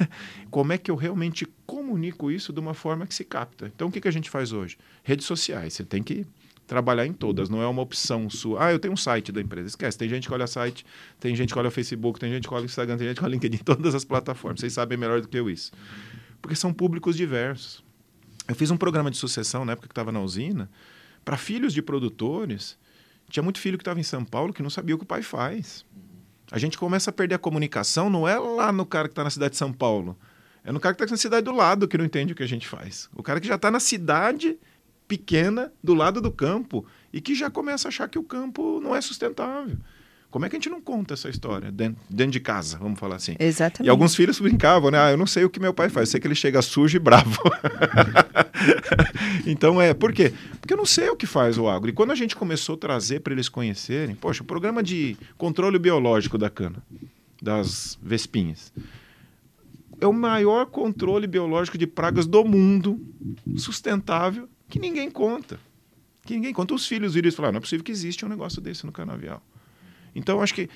Como é que eu realmente comunico isso de uma forma que se capta? Então, o que, que a gente faz hoje? Redes sociais. Você tem que trabalhar em todas, não é uma opção sua. Ah, eu tenho um site da empresa. Esquece, tem gente que olha site, tem gente que olha Facebook, tem gente que olha Instagram, tem gente que olha LinkedIn, todas as plataformas. Vocês sabem melhor do que eu isso. Porque são públicos diversos. Eu fiz um programa de sucessão na época que estava na usina, para filhos de produtores. Tinha muito filho que estava em São Paulo que não sabia o que o pai faz. A gente começa a perder a comunicação, não é lá no cara que está na cidade de São Paulo. É no cara que está na cidade do lado que não entende o que a gente faz. O cara que já está na cidade pequena do lado do campo e que já começa a achar que o campo não é sustentável. Como é que a gente não conta essa história dentro, dentro de casa, vamos falar assim? Exatamente. E alguns filhos brincavam, né? Ah, eu não sei o que meu pai faz, eu sei que ele chega sujo e bravo. então é, por quê? Porque eu não sei o que faz o agro. E quando a gente começou a trazer para eles conhecerem, poxa, o programa de controle biológico da cana, das vespinhas, é o maior controle biológico de pragas do mundo, sustentável, que ninguém conta. Que ninguém conta. Os filhos viram e falaram, não é possível que existe um negócio desse no canavial. Então, acho que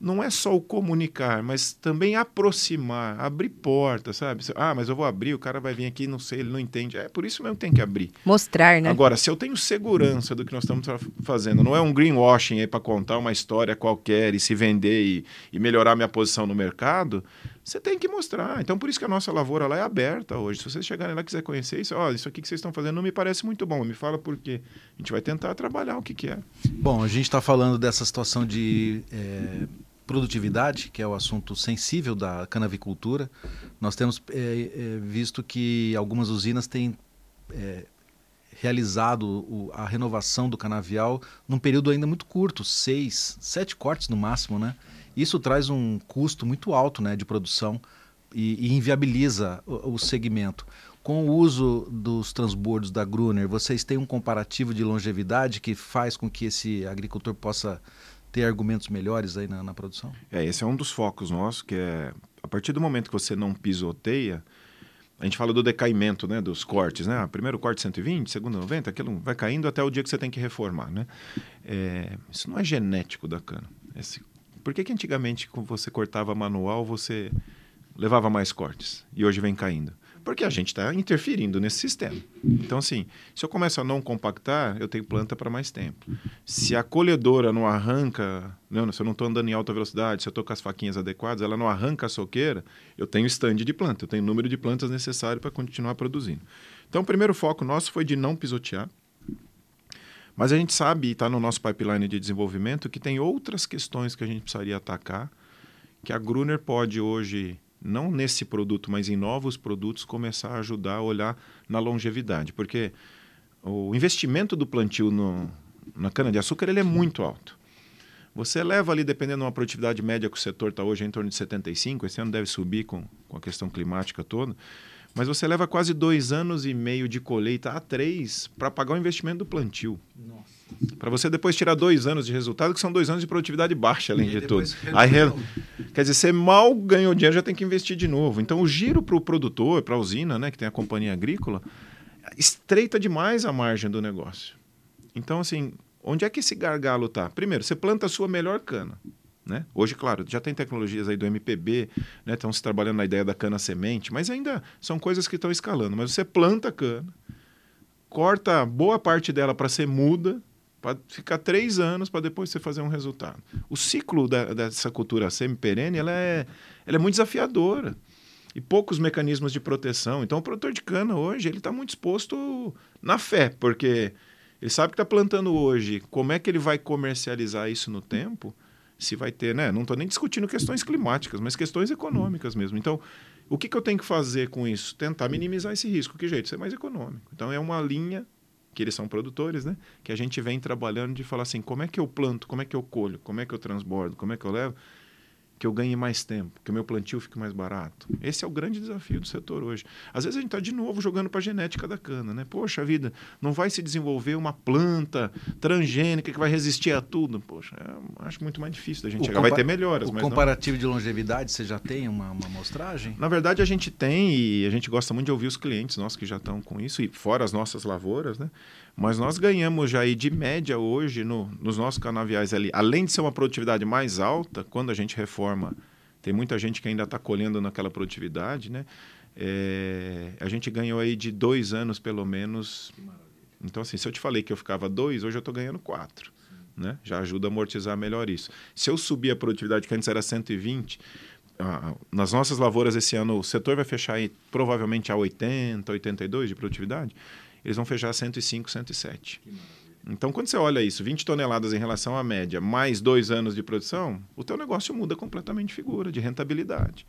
não é só o comunicar, mas também aproximar, abrir portas, sabe? Ah, mas eu vou abrir, o cara vai vir aqui, não sei, ele não entende. É por isso mesmo que tem que abrir. Mostrar, né? Agora, se eu tenho segurança do que nós estamos fazendo, não é um greenwashing aí para contar uma história qualquer e se vender e, e melhorar minha posição no mercado, você tem que mostrar. Então, por isso que a nossa lavoura lá é aberta hoje. Se vocês chegarem lá e quiser conhecer isso, olha, isso aqui que vocês estão fazendo não me parece muito bom. Me fala por quê. A gente vai tentar trabalhar o que, que é. Bom, a gente está falando dessa situação de é, produtividade, que é o assunto sensível da canavicultura. Nós temos é, é, visto que algumas usinas têm realizado o, a renovação do canavial num período ainda muito curto, seis, sete cortes no máximo, né? Isso traz um custo muito alto né, de produção e, e inviabiliza o, o, segmento. Com o uso dos transbordos da Gruner, vocês têm um comparativo de longevidade que faz com que esse agricultor possa ter argumentos melhores aí na, na, produção? É, esse é um dos focos nossos, que é a partir do momento que você não pisoteia, a gente fala do decaimento, né, dos cortes, né? Ah, primeiro corte 120, segundo 90, aquilo vai caindo até o dia que você tem que reformar, né? É, isso não é genético da cana. Esse, por que, que antigamente, quando você cortava manual, você levava mais cortes e hoje vem caindo? Porque a gente está interferindo nesse sistema. Então, assim, se eu começo a não compactar, eu tenho planta para mais tempo. Se a colhedora não arranca, não, se eu não estou andando em alta velocidade, se eu estou com as faquinhas adequadas, ela não arranca a soqueira, eu tenho stand de planta, eu tenho o número de plantas necessário para continuar produzindo. Então, o primeiro foco nosso foi de não pisotear. Mas a gente sabe, e está no nosso pipeline de desenvolvimento, que tem outras questões que a gente precisaria atacar que a Gruner pode hoje, não nesse produto, mas em novos produtos, começar a ajudar a olhar na longevidade. Porque o investimento do plantio no, na cana-de-açúcar ele é muito alto. Você leva ali, dependendo de uma produtividade média que o setor está hoje, em torno de 75, esse ano deve subir com, com a questão climática toda, mas você leva quase dois anos e meio de colheita a três para pagar o investimento do plantio. Para você depois tirar dois anos de resultado, que são dois anos de produtividade baixa, além e de tudo. Aí, quer dizer, você mal ganhou dinheiro, já tem que investir de novo. Então, o giro para o produtor, para a usina, né, que tem a companhia agrícola, estreita demais a margem do negócio. Então, assim, onde é que esse gargalo está? Primeiro, você planta a sua melhor cana. Né? Hoje, claro, já tem tecnologias aí do MPB, né? estão se trabalhando na ideia da cana semente, mas ainda são coisas que estão escalando. Mas você planta a cana, corta boa parte dela para ser muda, para ficar três anos para depois você fazer um resultado. O ciclo da, dessa cultura semi-perene ela é, ela é muito desafiadora e poucos mecanismos de proteção. Então, o produtor de cana hoje ele está muito exposto na fé, porque ele sabe que está plantando hoje. Como é que ele vai comercializar isso no tempo? Se vai ter, né? Não estou nem discutindo questões climáticas, mas questões econômicas mesmo. Então, o que, que eu tenho que fazer com isso? Tentar minimizar esse risco. Que jeito? Ser mais econômico. Então, é uma linha que eles são produtores, né? Que a gente vem trabalhando de falar assim, como é que eu planto, como é que eu colho, como é que eu transbordo, como é que eu levo que eu ganhe mais tempo, que o meu plantio fique mais barato. Esse é o grande desafio do setor hoje. Às vezes a gente está de novo jogando para a genética da cana, né? Poxa vida, não vai se desenvolver uma planta transgênica que vai resistir a tudo. Poxa, é, acho muito mais difícil da gente o chegar. Vai ter melhoras. O comparativo não... de longevidade, você já tem uma, uma amostragem? Na verdade, a gente tem e a gente gosta muito de ouvir os clientes nossos que já estão com isso, e fora as nossas lavouras, né? Mas nós ganhamos já aí de média hoje no, nos nossos canaviais ali, além de ser uma produtividade mais alta, quando a gente reforma, tem muita gente que ainda está colhendo naquela produtividade, né? É, a gente ganhou aí de dois anos pelo menos. Então, assim, se eu te falei que eu ficava dois, hoje eu estou ganhando quatro. Né? Já ajuda a amortizar melhor isso. Se eu subir a produtividade, que antes era 120, ah, nas nossas lavouras esse ano o setor vai fechar aí provavelmente a 80, 82 de produtividade eles vão fechar 105, 107. Então, quando você olha isso, 20 toneladas em relação à média, mais dois anos de produção, o teu negócio muda completamente de figura, de rentabilidade.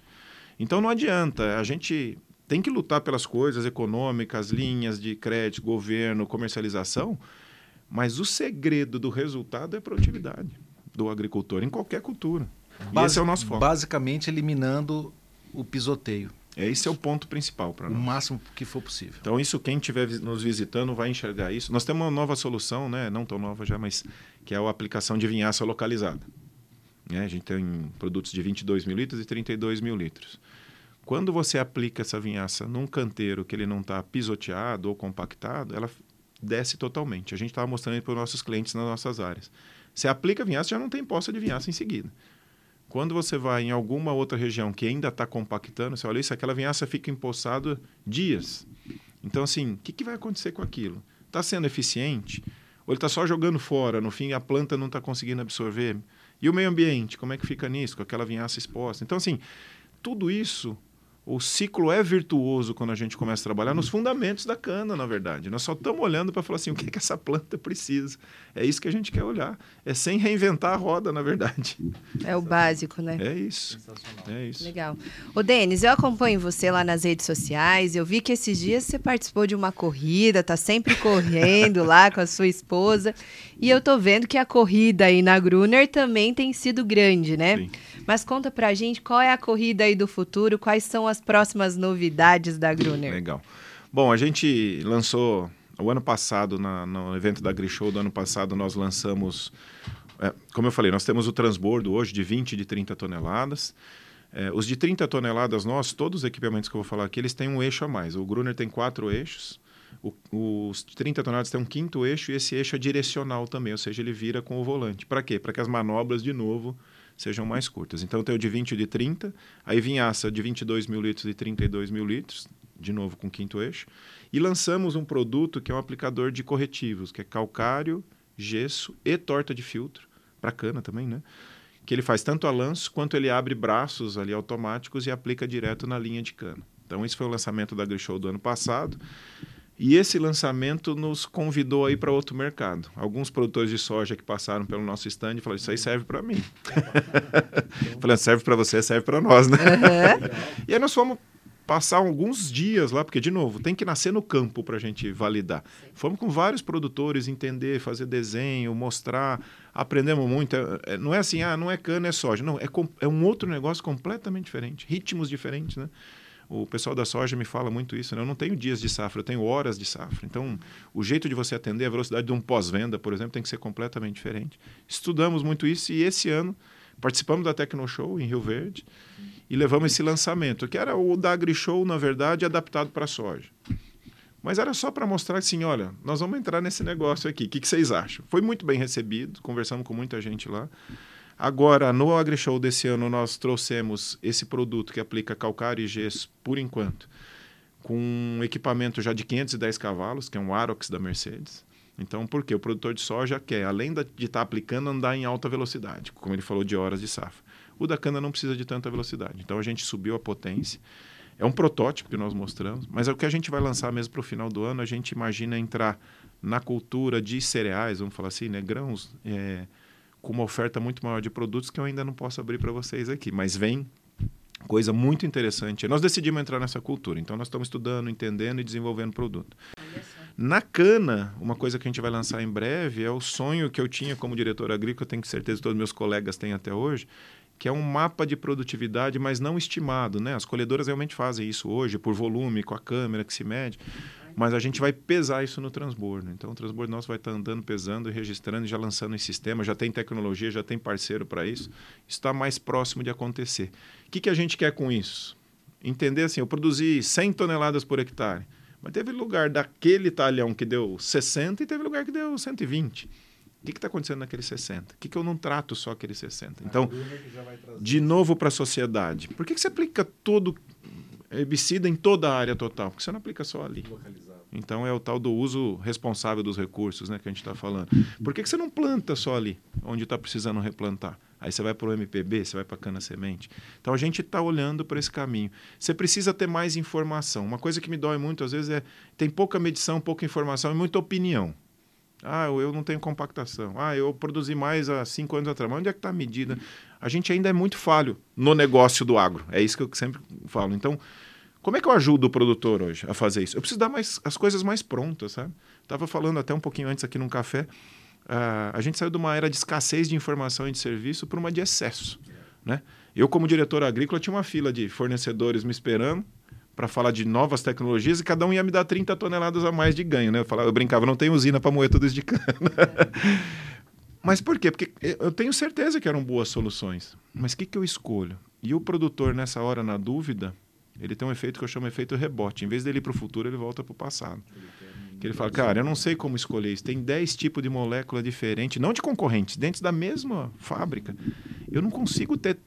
Então, não adianta. A gente tem que lutar pelas coisas econômicas, linhas de crédito, governo, comercialização, mas o segredo do resultado é a produtividade do agricultor em qualquer cultura. Basi esse é o nosso foco. Basicamente, eliminando o pisoteio. Esse é o ponto principal para nós. O máximo que for possível. Então, isso quem estiver nos visitando vai enxergar isso. Nós temos uma nova solução, né? não tão nova já, mas que é a aplicação de vinhaça localizada. É, a gente tem produtos de 22 mil litros e 32 mil litros. Quando você aplica essa vinhaça num canteiro que ele não está pisoteado ou compactado, ela desce totalmente. A gente estava mostrando para os nossos clientes nas nossas áreas. Você aplica a vinhaça, já não tem poça de vinhaça em seguida. Quando você vai em alguma outra região que ainda está compactando, você olha isso, aquela vinhaça fica empoçada dias. Então, assim, o que, que vai acontecer com aquilo? Está sendo eficiente? Ou ele está só jogando fora? No fim, a planta não está conseguindo absorver? E o meio ambiente, como é que fica nisso, com aquela vinhaça exposta? Então, assim, tudo isso o ciclo é virtuoso quando a gente começa a trabalhar nos fundamentos da cana, na verdade. Nós só estamos olhando para falar assim, o que, é que essa planta precisa. É isso que a gente quer olhar. É sem reinventar a roda, na verdade. É o básico, né? É isso. É isso. Legal. Ô, Denis, eu acompanho você lá nas redes sociais. Eu vi que esses dias você participou de uma corrida, tá sempre correndo lá com a sua esposa. E eu tô vendo que a corrida aí na Gruner também tem sido grande, né? Sim. Mas conta pra gente qual é a corrida aí do futuro, quais são as próximas novidades da Gruner. Legal. Bom, a gente lançou o ano passado, na, no evento da Grishow do ano passado, nós lançamos, é, como eu falei, nós temos o transbordo hoje de 20 e de 30 toneladas. É, os de 30 toneladas nós, todos os equipamentos que eu vou falar aqui, eles têm um eixo a mais. O Gruner tem quatro eixos, o, os 30 toneladas têm um quinto eixo e esse eixo é direcional também, ou seja, ele vira com o volante. Para quê? Para que as manobras, de novo, sejam mais curtas. Então, tem o de 20 e de 30, aí vinhaça de 22 mil litros e 32 mil litros, de novo com quinto eixo. E lançamos um produto que é um aplicador de corretivos, que é calcário, gesso e torta de filtro, para cana também, né? Que ele faz tanto a lanço quanto ele abre braços ali automáticos e aplica direto na linha de cana. Então, esse foi o lançamento da AgriShow do ano passado. E esse lançamento nos convidou aí para outro mercado. Alguns produtores de soja que passaram pelo nosso stand falaram: Isso aí serve para mim. Falei: Serve para você, serve para nós, né? Uhum. e aí nós fomos passar alguns dias lá, porque, de novo, tem que nascer no campo para a gente validar. Fomos com vários produtores entender, fazer desenho, mostrar, aprendemos muito. É, é, não é assim, ah, não é cana, é soja. Não, é, é um outro negócio completamente diferente, ritmos diferentes, né? O pessoal da soja me fala muito isso. Né? Eu não tenho dias de safra, eu tenho horas de safra. Então, o jeito de você atender, a velocidade de um pós-venda, por exemplo, tem que ser completamente diferente. Estudamos muito isso e esse ano participamos da Tecno Show em Rio Verde e levamos esse lançamento, que era o da AgriShow, na verdade, adaptado para soja. Mas era só para mostrar assim, olha, nós vamos entrar nesse negócio aqui. O que, que vocês acham? Foi muito bem recebido, conversamos com muita gente lá. Agora, no AgriShow desse ano, nós trouxemos esse produto que aplica calcário e gesso, por enquanto, com um equipamento já de 510 cavalos, que é um Arox da Mercedes. Então, por quê? O produtor de soja quer, além de estar tá aplicando, andar em alta velocidade, como ele falou de horas de safra. O da cana não precisa de tanta velocidade. Então, a gente subiu a potência. É um protótipo que nós mostramos, mas é o que a gente vai lançar mesmo para o final do ano. A gente imagina entrar na cultura de cereais, vamos falar assim, né? grãos, é, com uma oferta muito maior de produtos que eu ainda não posso abrir para vocês aqui, mas vem coisa muito interessante. Nós decidimos entrar nessa cultura, então nós estamos estudando, entendendo e desenvolvendo produto. Na cana, uma coisa que a gente vai lançar em breve é o sonho que eu tinha como diretor agrícola, tenho certeza que todos meus colegas têm até hoje, que é um mapa de produtividade, mas não estimado. Né? As colhedoras realmente fazem isso hoje, por volume, com a câmera que se mede mas a gente vai pesar isso no transbordo. Então, o transbordo nosso vai estar andando, pesando, registrando, já lançando em sistema, já tem tecnologia, já tem parceiro para isso. Está mais próximo de acontecer. O que, que a gente quer com isso? Entender assim, eu produzi 100 toneladas por hectare, mas teve lugar daquele talhão que deu 60 e teve lugar que deu 120. O que está acontecendo naquele 60? O que, que eu não trato só aquele 60? Então, de novo para a sociedade. Por que, que você aplica todo herbicida em toda a área total, porque você não aplica só ali. Então é o tal do uso responsável dos recursos né, que a gente está falando. Por que, que você não planta só ali, onde está precisando replantar? Aí você vai para o MPB, você vai para a cana-semente. Então a gente está olhando para esse caminho. Você precisa ter mais informação. Uma coisa que me dói muito às vezes é tem pouca medição, pouca informação e muita opinião. Ah, eu não tenho compactação. Ah, eu produzi mais há cinco anos atrás. Mas onde é que está a medida? A gente ainda é muito falho no negócio do agro. É isso que eu sempre falo. Então, como é que eu ajudo o produtor hoje a fazer isso? Eu preciso dar mais, as coisas mais prontas, sabe? Estava falando até um pouquinho antes aqui num café. Uh, a gente saiu de uma era de escassez de informação e de serviço para uma de excesso. Né? Eu, como diretor agrícola, tinha uma fila de fornecedores me esperando para falar de novas tecnologias e cada um ia me dar 30 toneladas a mais de ganho. Né? Eu, falava, eu brincava, não tem usina para moer tudo isso de cana. Mas por quê? Porque eu tenho certeza que eram boas soluções. Mas o que, que eu escolho? E o produtor, nessa hora, na dúvida, ele tem um efeito que eu chamo de efeito rebote. Em vez dele ir para o futuro, ele volta para o passado. Que ele fala, cara, eu não sei como escolher isso. Tem 10 tipos de molécula diferente, não de concorrentes, dentro da mesma fábrica. Eu não consigo ter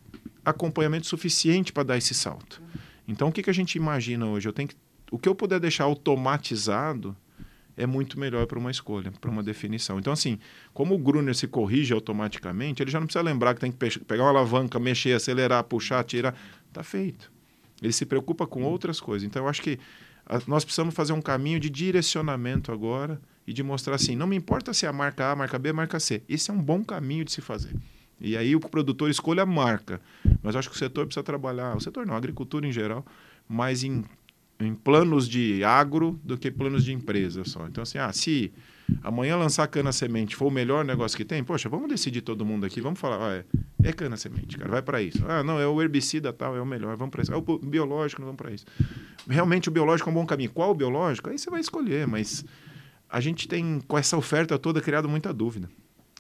acompanhamento suficiente para dar esse salto. Então, o que, que a gente imagina hoje? Eu tenho que, o que eu puder deixar automatizado é muito melhor para uma escolha, para uma definição. Então, assim, como o Gruner se corrige automaticamente, ele já não precisa lembrar que tem que pegar uma alavanca, mexer, acelerar, puxar, tirar. Está feito. Ele se preocupa com outras coisas. Então, eu acho que nós precisamos fazer um caminho de direcionamento agora e de mostrar assim: não me importa se é a marca A, a marca B, a marca C. Esse é um bom caminho de se fazer. E aí o produtor escolhe a marca. Mas acho que o setor precisa trabalhar, o setor não, a agricultura em geral, mais em, em planos de agro do que planos de empresa só. Então, assim, ah, se amanhã lançar cana-semente for o melhor negócio que tem, poxa, vamos decidir todo mundo aqui, vamos falar, ah, é, é cana-semente, cara, vai para isso. Ah, não, é o herbicida tal, é o melhor, vamos para isso. É o biológico, não vamos para isso. Realmente o biológico é um bom caminho. Qual o biológico? Aí você vai escolher, mas a gente tem, com essa oferta toda, criado muita dúvida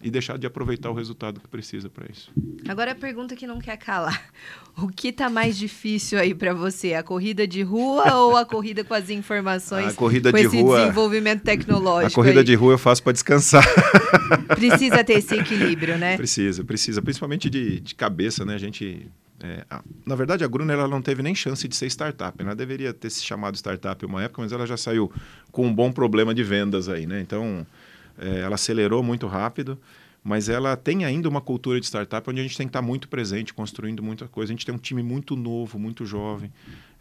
e deixar de aproveitar o resultado que precisa para isso. Agora a pergunta que não quer calar. O que está mais difícil aí para você, a corrida de rua ou a corrida com as informações? A corrida com de esse rua. desenvolvimento tecnológico. A corrida aí? de rua eu faço para descansar. Precisa ter esse equilíbrio, né? Precisa, precisa, principalmente de, de cabeça, né? A gente é, a, na verdade, a Gruner ela não teve nem chance de ser startup. Ela deveria ter se chamado startup uma época, mas ela já saiu com um bom problema de vendas aí, né? Então, é, ela acelerou muito rápido, mas ela tem ainda uma cultura de startup onde a gente tem que estar muito presente, construindo muita coisa. A gente tem um time muito novo, muito jovem.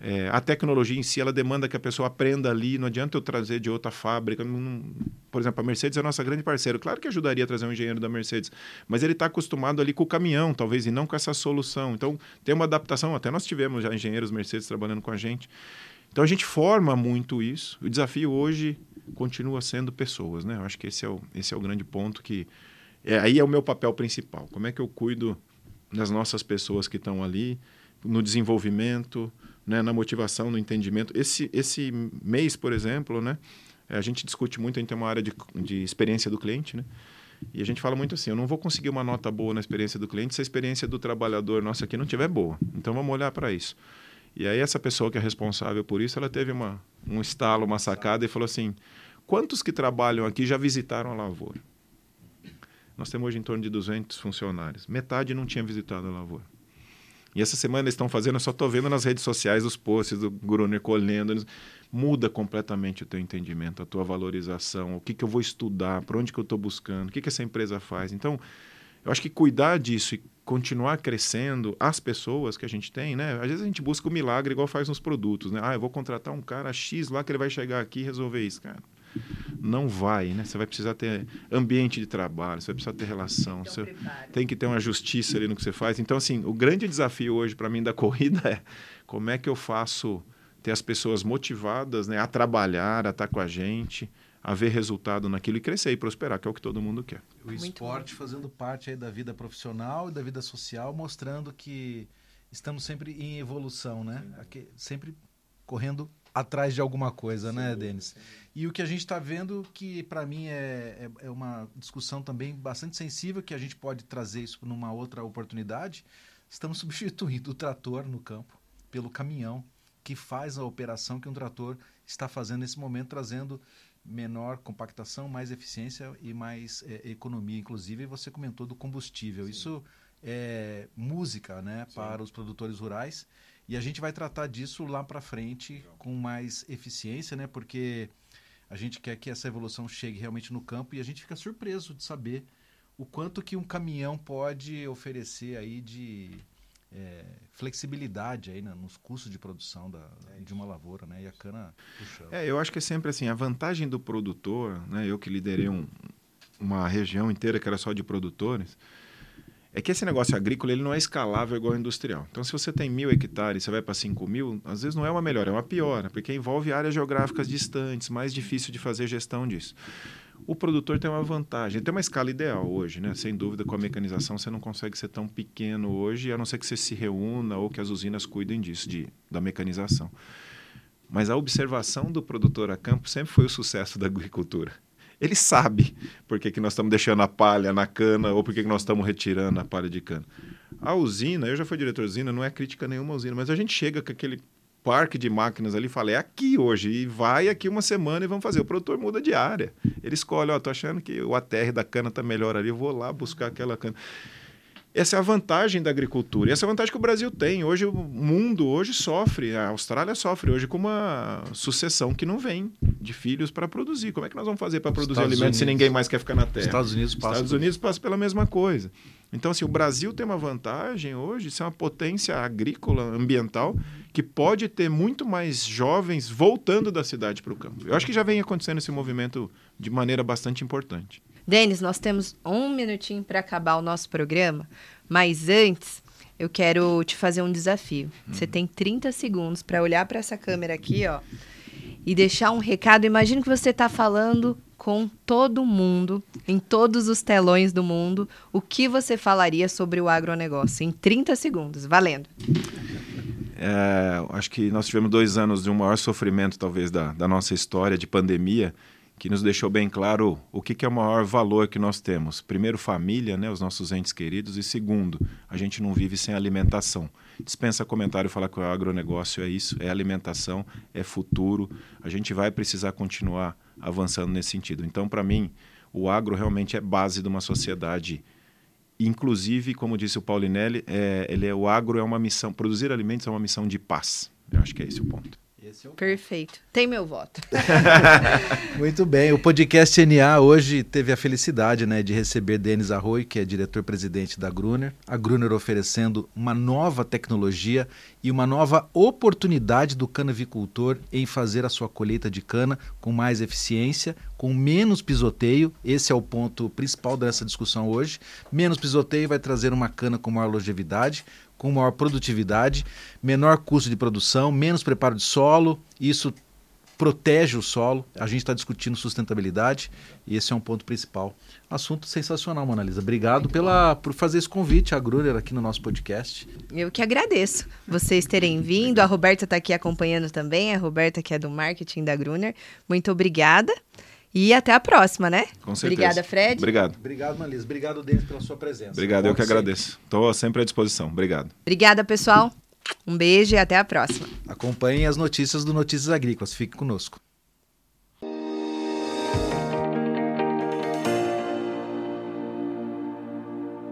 É, a tecnologia em si, ela demanda que a pessoa aprenda ali, não adianta eu trazer de outra fábrica. Não, por exemplo, a Mercedes é a nossa grande parceira. Claro que ajudaria a trazer um engenheiro da Mercedes, mas ele está acostumado ali com o caminhão, talvez, e não com essa solução. Então, tem uma adaptação. Até nós tivemos já engenheiros Mercedes trabalhando com a gente. Então, a gente forma muito isso. O desafio hoje continua sendo pessoas, né? Eu acho que esse é o, esse é o grande ponto que é, aí é o meu papel principal. Como é que eu cuido das nossas pessoas que estão ali, no desenvolvimento, né, na motivação, no entendimento. Esse, esse mês, por exemplo, né, a gente discute muito, a gente tem uma área de, de experiência do cliente, né? E a gente fala muito assim, eu não vou conseguir uma nota boa na experiência do cliente se a experiência do trabalhador nosso aqui não estiver boa. Então vamos olhar para isso. E aí essa pessoa que é responsável por isso, ela teve uma, um estalo, uma sacada e falou assim, quantos que trabalham aqui já visitaram a lavoura? Nós temos hoje em torno de 200 funcionários. Metade não tinha visitado a lavoura. E essa semana eles estão fazendo, eu só estou vendo nas redes sociais os posts do Gruner colhendo. Muda completamente o teu entendimento, a tua valorização, o que, que eu vou estudar, para onde que eu estou buscando, o que, que essa empresa faz. Então, eu acho que cuidar disso e continuar crescendo as pessoas que a gente tem, né? Às vezes a gente busca o milagre igual faz nos produtos, né? Ah, eu vou contratar um cara X lá que ele vai chegar aqui e resolver isso, cara não vai, né? Você vai precisar ter ambiente de trabalho, você vai precisar ter relação, então, você tem que ter uma justiça ali no que você faz. Então, assim, o grande desafio hoje para mim da corrida é como é que eu faço ter as pessoas motivadas, né, a trabalhar, a estar com a gente, a ver resultado naquilo e crescer e prosperar, que é o que todo mundo quer. O esporte fazendo parte aí da vida profissional e da vida social, mostrando que estamos sempre em evolução, né? Aqui, sempre correndo atrás de alguma coisa, sim, né, Denis? E o que a gente está vendo, que para mim é, é, é, uma discussão também bastante sensível, que a gente pode trazer isso numa outra oportunidade, estamos substituindo o trator no campo pelo caminhão que faz a operação que um trator está fazendo nesse momento, trazendo menor compactação, mais eficiência e mais é, economia. Inclusive, você comentou do combustível. Sim. Isso é música né, para os produtores rurais e a gente vai tratar disso lá para frente com mais eficiência, né? Porque a gente quer que essa evolução chegue realmente no campo e a gente fica surpreso de saber o quanto que um caminhão pode oferecer aí de é, flexibilidade aí né, nos custos de produção da, é de uma lavoura, né? E a cana puxando. É, eu acho que é sempre assim, a vantagem do produtor, né? Eu que liderei um, uma região inteira que era só de produtores, é que esse negócio agrícola ele não é escalável igual ao industrial. Então, se você tem mil hectares e você vai para cinco mil, às vezes não é uma melhora, é uma piora, porque envolve áreas geográficas distantes, mais difícil de fazer gestão disso. O produtor tem uma vantagem, tem uma escala ideal hoje, né? Sem dúvida, com a mecanização você não consegue ser tão pequeno hoje, a não ser que você se reúna ou que as usinas cuidem disso, de, da mecanização. Mas a observação do produtor a campo sempre foi o sucesso da agricultura ele sabe por que, que nós estamos deixando a palha na cana ou por que, que nós estamos retirando a palha de cana. A usina, eu já fui diretor de usina, não é crítica nenhuma à usina, mas a gente chega com aquele parque de máquinas ali e fala, é aqui hoje, e vai aqui uma semana e vamos fazer. O produtor muda de área. Ele escolhe, ó, tô achando que o ATR da cana tá melhor ali, vou lá buscar aquela cana. Essa é a vantagem da agricultura. E essa é a vantagem que o Brasil tem. Hoje o mundo hoje sofre, a Austrália sofre hoje com uma sucessão que não vem de filhos para produzir. Como é que nós vamos fazer para produzir Estados alimentos Unidos. se ninguém mais quer ficar na terra? Estados Unidos passa. Estados Unidos passa pela mesma coisa. Então, assim, o Brasil tem uma vantagem hoje de ser uma potência agrícola, ambiental, que pode ter muito mais jovens voltando da cidade para o campo. Eu acho que já vem acontecendo esse movimento de maneira bastante importante. Denis, nós temos um minutinho para acabar o nosso programa, mas antes eu quero te fazer um desafio. Você tem 30 segundos para olhar para essa câmera aqui, ó, e deixar um recado. Imagina que você está falando com todo mundo, em todos os telões do mundo, o que você falaria sobre o agronegócio? Em 30 segundos, valendo. É, acho que nós tivemos dois anos de um maior sofrimento, talvez, da, da nossa história de pandemia que nos deixou bem claro o que, que, é o maior valor que nós temos. Primeiro, família, né, os nossos entes queridos, e segundo, a gente não vive sem alimentação. Dispensa comentário falar que o agronegócio é isso, é alimentação, é futuro. A gente vai precisar continuar avançando nesse sentido. Então, para mim, o agro realmente é base de uma sociedade. Inclusive, como disse o Paulinelli, é, ele é, o agro é uma missão, produzir alimentos é uma missão de paz. Eu acho que é esse o ponto. É Perfeito. Tem meu voto. Muito bem. O podcast NA hoje teve a felicidade né, de receber Denis Arroio, que é diretor-presidente da Gruner. A Gruner oferecendo uma nova tecnologia e uma nova oportunidade do canavicultor em fazer a sua colheita de cana com mais eficiência, com menos pisoteio. Esse é o ponto principal dessa discussão hoje. Menos pisoteio vai trazer uma cana com maior longevidade, com maior produtividade, menor custo de produção, menos preparo de solo. Isso protege o solo. A gente está discutindo sustentabilidade e esse é um ponto principal. Assunto sensacional, Monalisa. Obrigado pela, por fazer esse convite à Gruner aqui no nosso podcast. Eu que agradeço vocês terem vindo. A Roberta está aqui acompanhando também, a Roberta que é do marketing da Gruner. Muito obrigada. E até a próxima, né? Com certeza. Obrigada, Fred. Obrigado. Obrigado, Manlisa. Obrigado, Denis, pela sua presença. Obrigado, eu que agradeço. Estou sempre à disposição. Obrigado. Obrigada, pessoal. Um beijo e até a próxima. Acompanhem as notícias do Notícias Agrícolas. Fique conosco.